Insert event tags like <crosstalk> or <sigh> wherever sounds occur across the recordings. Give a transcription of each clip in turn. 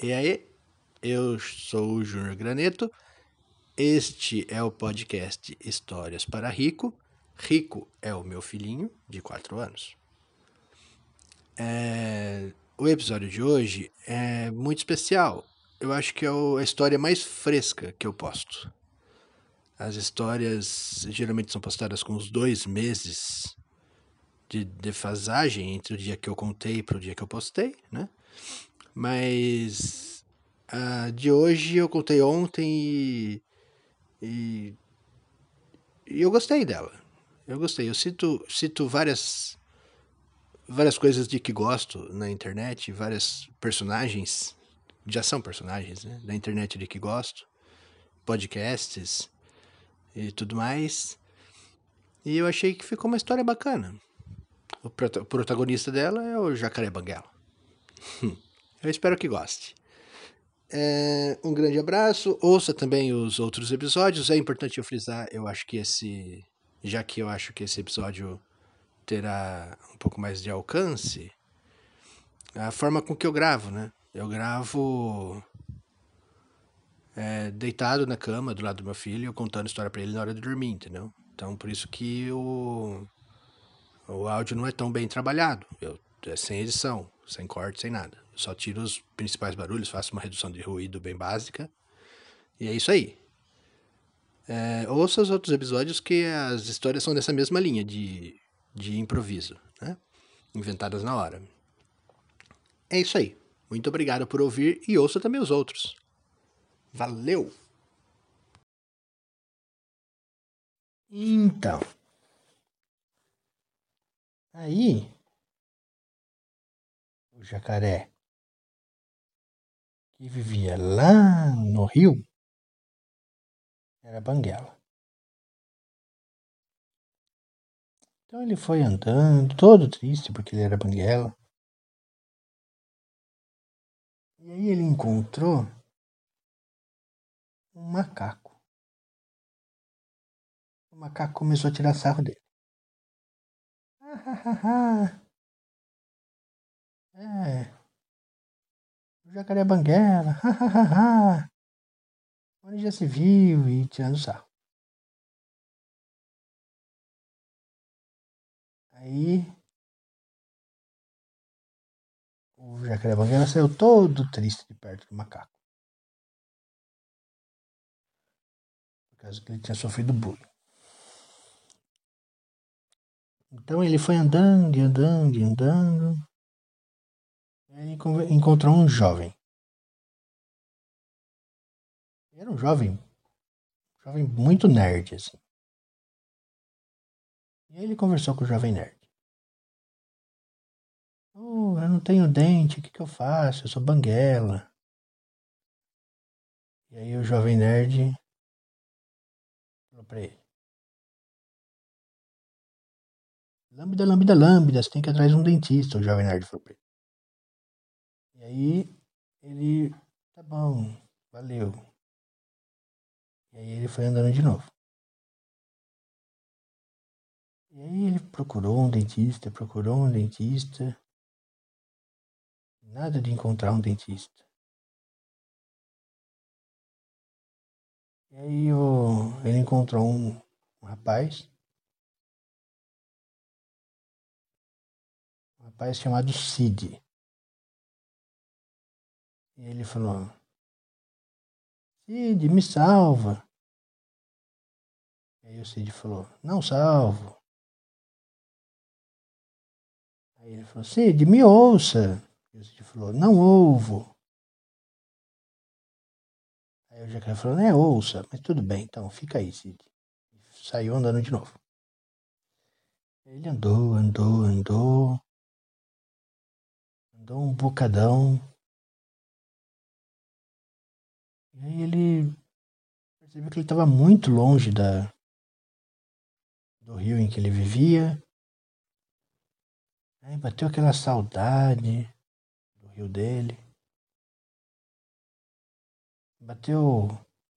E aí, eu sou o Júnior Graneto. Este é o podcast Histórias para Rico. Rico é o meu filhinho de 4 anos. É... O episódio de hoje é muito especial. Eu acho que é a história mais fresca que eu posto. As histórias geralmente são postadas com uns dois meses de defasagem entre o dia que eu contei para o dia que eu postei, né? Mas a de hoje eu contei ontem e, e, e eu gostei dela. Eu gostei. Eu cito, cito várias várias coisas de que gosto na internet, várias personagens, já são personagens, né? Da internet de que gosto, podcasts e tudo mais. E eu achei que ficou uma história bacana. O protagonista dela é o Jacaré Banguela. <laughs> Eu espero que goste. É, um grande abraço. Ouça também os outros episódios. É importante eu frisar, eu acho que esse. Já que eu acho que esse episódio terá um pouco mais de alcance, a forma com que eu gravo, né? Eu gravo é, deitado na cama do lado do meu filho, contando história para ele na hora de dormir, entendeu? Então por isso que o, o áudio não é tão bem trabalhado. Eu, é sem edição, sem corte, sem nada. Só tiro os principais barulhos, faço uma redução de ruído bem básica. E é isso aí. É, ouça os outros episódios que as histórias são dessa mesma linha de, de improviso, né? Inventadas na hora. É isso aí. Muito obrigado por ouvir e ouça também os outros. Valeu! Então. Aí. O jacaré que vivia lá no rio era Banguela. Então ele foi andando, todo triste porque ele era Banguela. E aí ele encontrou um macaco. O macaco começou a tirar sarro dele. é. O jacaré banguela. Onde já se viu e tirando sarro. Aí o jacaré banguela saiu todo triste de perto do macaco. Por causa que ele tinha sofrido bullying. Então ele foi andando andando andando. E aí encontrou um jovem. Era um jovem, um jovem muito nerd, assim. E ele conversou com o jovem nerd. Oh, eu não tenho dente, o que, que eu faço? Eu sou banguela. E aí o jovem nerd falou pra ele. Lambda, lambda, lambda, você tem que ir atrás de um dentista, o jovem nerd falou pra ele. Aí ele, tá bom, valeu. E aí ele foi andando de novo. E aí ele procurou um dentista, procurou um dentista. Nada de encontrar um dentista. E aí o, ele encontrou um, um rapaz. Um rapaz chamado Cid. E ele falou: Cid, me salva. Aí o Cid falou: Não salvo. Aí ele falou: Cid, me ouça. E o Cid falou: Não ouvo. Aí o jacaré falou: É, ouça, mas tudo bem, então fica aí, Cid. E saiu andando de novo. Ele andou, andou, andou. Andou um bocadão. E aí ele percebeu que ele estava muito longe da, do rio em que ele vivia. Aí bateu aquela saudade do rio dele. Bateu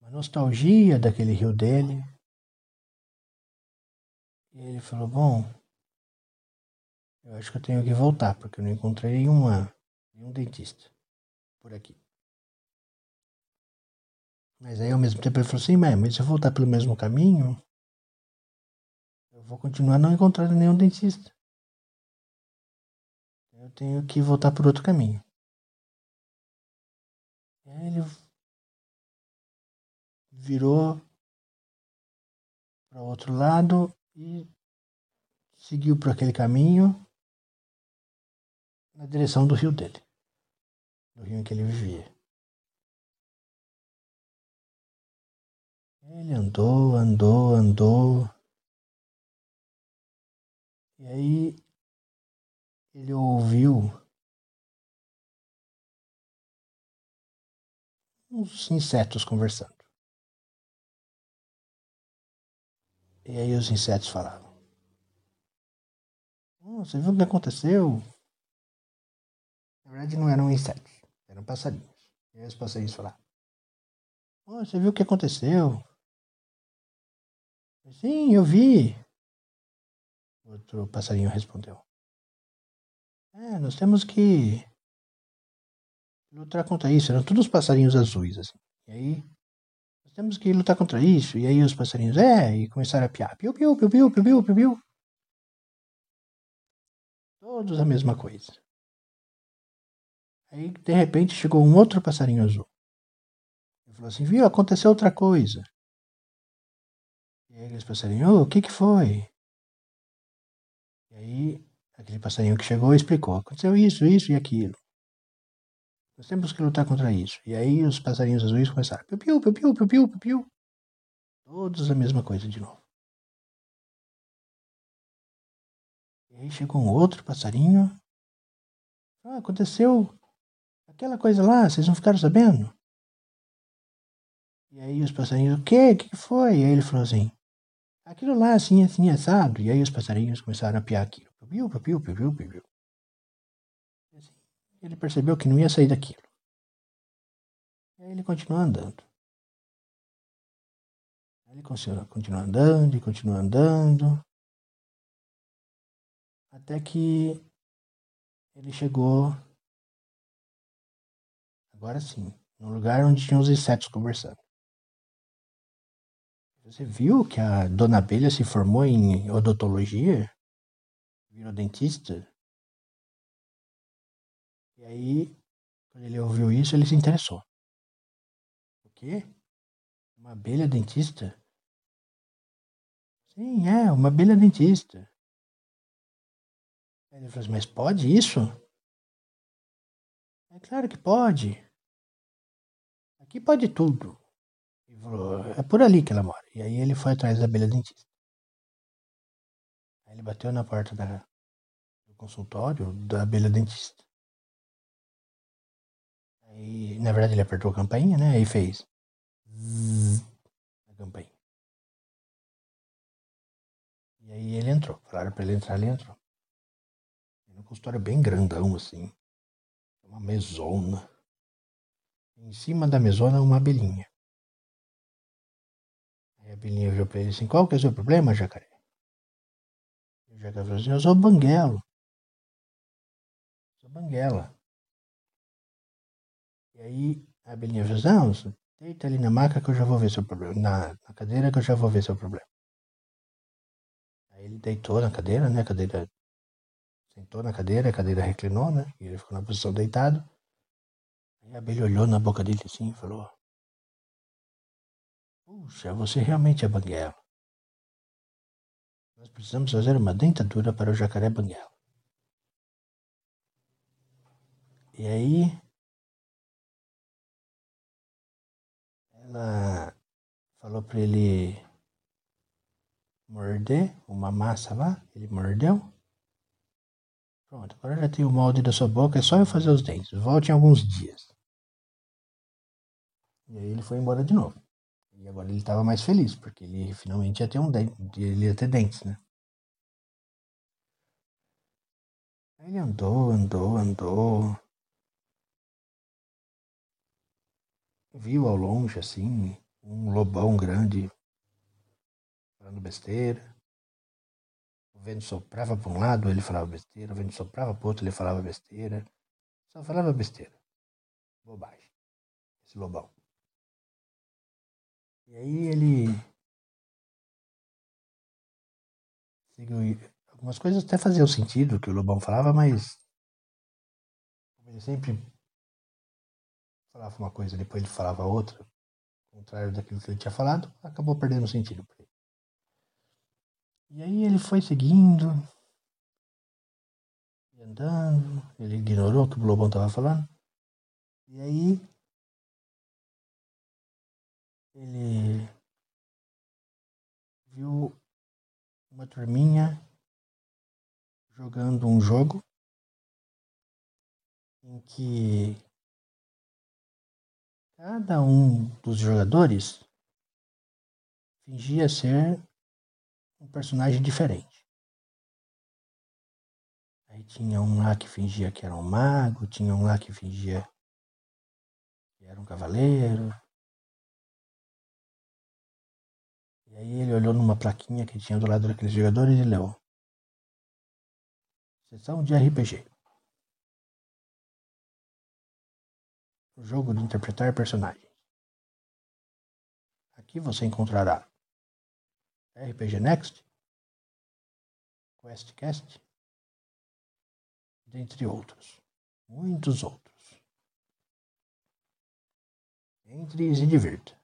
uma nostalgia daquele rio dele. E ele falou: Bom, eu acho que eu tenho que voltar, porque eu não encontrei nenhuma, nenhum dentista por aqui. Mas aí ao mesmo tempo ele falou assim, mas se eu voltar pelo mesmo caminho, eu vou continuar não encontrando nenhum dentista. Eu tenho que voltar por outro caminho. E aí ele virou para o outro lado e seguiu por aquele caminho na direção do rio dele, do rio em que ele vivia. Ele andou, andou, andou. E aí ele ouviu uns insetos conversando. E aí os insetos falavam: Você viu o que aconteceu? Na verdade, não eram insetos, eram passarinhos. E aí os passarinhos falaram: Você viu o que aconteceu? Sim, eu vi. Outro passarinho respondeu: É, nós temos que lutar contra isso. Eram todos passarinhos azuis, assim. E aí nós temos que lutar contra isso. E aí os passarinhos, é, e começaram a piar. Piu, piu, piu, piu, piu, piu, piu, piu. Todos a mesma coisa. Aí, de repente, chegou um outro passarinho azul. Ele falou assim, viu, aconteceu outra coisa. Aqueles passarinhos, oh, o que que foi? E aí, aquele passarinho que chegou explicou, aconteceu isso, isso e aquilo. Nós temos que lutar contra isso. E aí os passarinhos azuis começaram. Piu, piu, piu, piu, piu, piu, piu. Todos a mesma coisa de novo. E aí chegou um outro passarinho. Ah, aconteceu aquela coisa lá, vocês não ficaram sabendo? E aí os passarinhos, o quê? O que foi? E aí ele falou assim, aquilo lá assim, assim, assado. E aí os passarinhos começaram a piar aquilo. Piu, piu, piu, piu, piu, piu. Ele percebeu que não ia sair daquilo. E aí ele continuou andando. Ele continua andando e continua andando. Até que ele chegou. Agora sim, no lugar onde tinha os insetos conversando. Você viu que a dona Abelha se formou em odontologia? Virou dentista? E aí, quando ele ouviu isso, ele se interessou. O quê? Uma abelha dentista? Sim, é, uma abelha dentista. Ele falou assim, mas pode isso? É claro que pode. Aqui pode tudo. Falou, é por ali que ela mora. E aí ele foi atrás da abelha dentista. Aí ele bateu na porta da, do consultório da abelha dentista. Aí, na verdade, ele apertou a campainha, né? Aí fez. a campainha. E aí ele entrou. Falaram pra ele entrar, ele entrou. Um consultório bem grandão, assim. Uma mesona. Em cima da mesona, uma abelhinha. Aí a abelhinha viu pra ele assim: Qual que é o seu problema, jacaré? O jacaré falou assim: Eu sou banguelo. Sou banguela. E aí a abelhinha fez, não, deita ali na maca que eu já vou ver seu problema. Na, na cadeira que eu já vou ver seu problema. Aí ele deitou na cadeira, né? A cadeira. Sentou na cadeira, a cadeira reclinou, né? E ele ficou na posição deitado. Aí a abelha olhou na boca dele assim e falou: Puxa, você realmente é banguela. Nós precisamos fazer uma dentadura para o jacaré banguela. E aí ela falou para ele morder uma massa lá, ele mordeu. Pronto, agora já tem o molde da sua boca, é só eu fazer os dentes. Volte em alguns dias. E aí ele foi embora de novo. E agora ele estava mais feliz, porque ele finalmente ia ter um dente, ele ia ter dentes, né? Aí ele andou, andou, andou. viu ao longe, assim, um lobão grande falando besteira. O vento soprava para um lado, ele falava besteira. O vento soprava para outro, ele falava besteira. Só falava besteira. Bobagem. Esse lobão. E aí ele. Algumas coisas até faziam sentido que o Lobão falava, mas. Ele sempre falava uma coisa, depois ele falava outra, ao contrário daquilo que ele tinha falado, acabou perdendo sentido pra ele. E aí ele foi seguindo, andando, ele ignorou o que o Lobão estava falando. E aí ele viu uma turminha jogando um jogo em que cada um dos jogadores fingia ser um personagem diferente. Aí tinha um lá que fingia que era um mago, tinha um lá que fingia que era um cavaleiro, aí ele olhou numa plaquinha que tinha do lado daqueles jogadores e leu. Sessão de RPG. O jogo de interpretar personagens. Aqui você encontrará RPG Next, QuestCast, dentre outros. Muitos outros. Entre e se divirta.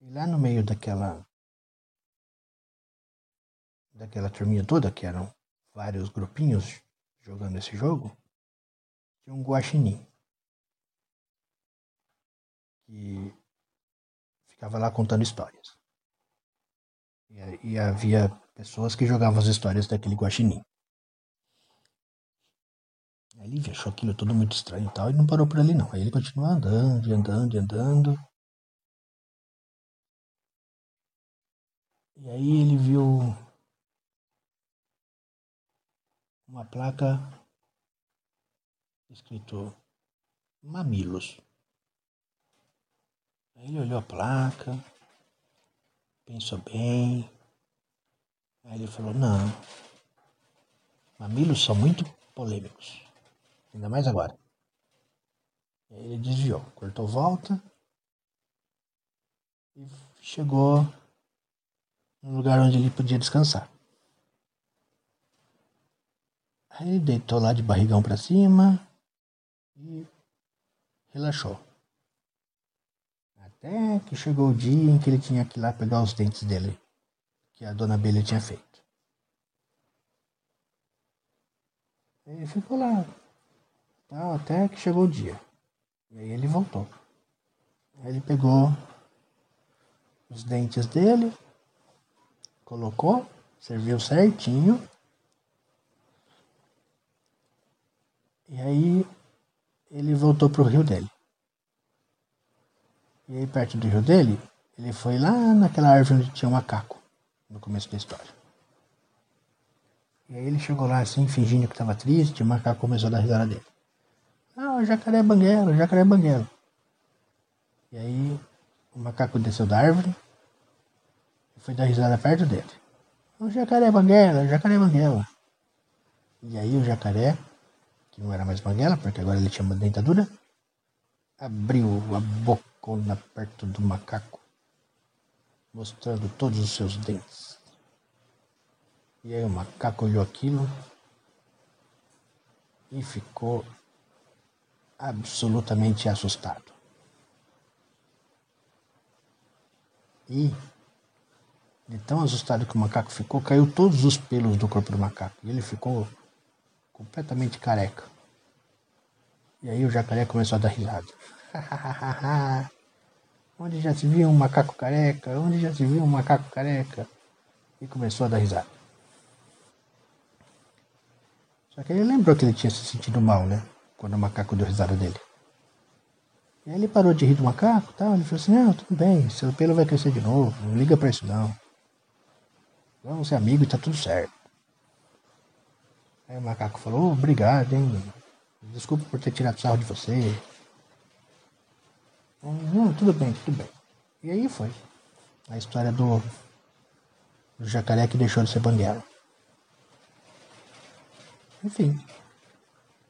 E lá no meio daquela daquela turminha toda, que eram vários grupinhos jogando esse jogo, tinha um guaxinim. Que ficava lá contando histórias. E, e havia pessoas que jogavam as histórias daquele guaxinim. A Lívia achou aquilo tudo muito estranho e tal, e não parou por ali não. Aí ele continuou andando, andando, andando. E aí ele viu uma placa escrito Mamilos. Aí ele olhou a placa, pensou bem. Aí ele falou: Não, mamilos são muito polêmicos, ainda mais agora. Aí ele desviou, cortou volta e chegou um lugar onde ele podia descansar. Aí ele deitou lá de barrigão para cima e relaxou. Até que chegou o dia em que ele tinha que ir lá pegar os dentes dele, que a dona Abelha tinha feito. Ele ficou lá, até que chegou o dia. E aí ele voltou. Aí ele pegou os dentes dele, colocou, serviu certinho. E aí ele voltou pro rio dele. E aí perto do rio dele, ele foi lá naquela árvore onde tinha um macaco, no começo da história. E aí ele chegou lá assim, fingindo que estava triste, e o macaco começou a dar risada dele. Ah, o jacaré banguelo, o jacaré banguelo. E aí o macaco desceu da árvore, foi dar risada perto dele. O jacaré banguela, o jacaré banguela. E aí o jacaré, que não era mais banguela, porque agora ele tinha uma dentadura, abriu a bocona perto do macaco, mostrando todos os seus dentes. E aí o macaco olhou aquilo e ficou absolutamente assustado. E de tão assustado que o macaco ficou, caiu todos os pelos do corpo do macaco. E ele ficou completamente careca. E aí o jacaré começou a dar risada. <laughs> Onde já se viu um macaco careca? Onde já se viu um macaco careca? E começou a dar risada. Só que ele lembrou que ele tinha se sentido mal, né? Quando o macaco deu risada dele. E aí ele parou de rir do macaco tal. Ele falou assim: Não, tudo bem, seu pelo vai crescer de novo. Não liga pra isso não. Vamos ser amigos e tá tudo certo. Aí o macaco falou, oh, obrigado, hein? Desculpa por ter tirado sarro de você. Não, tudo bem, tudo bem. E aí foi. A história do, do jacaré que deixou de ser banguela. Enfim.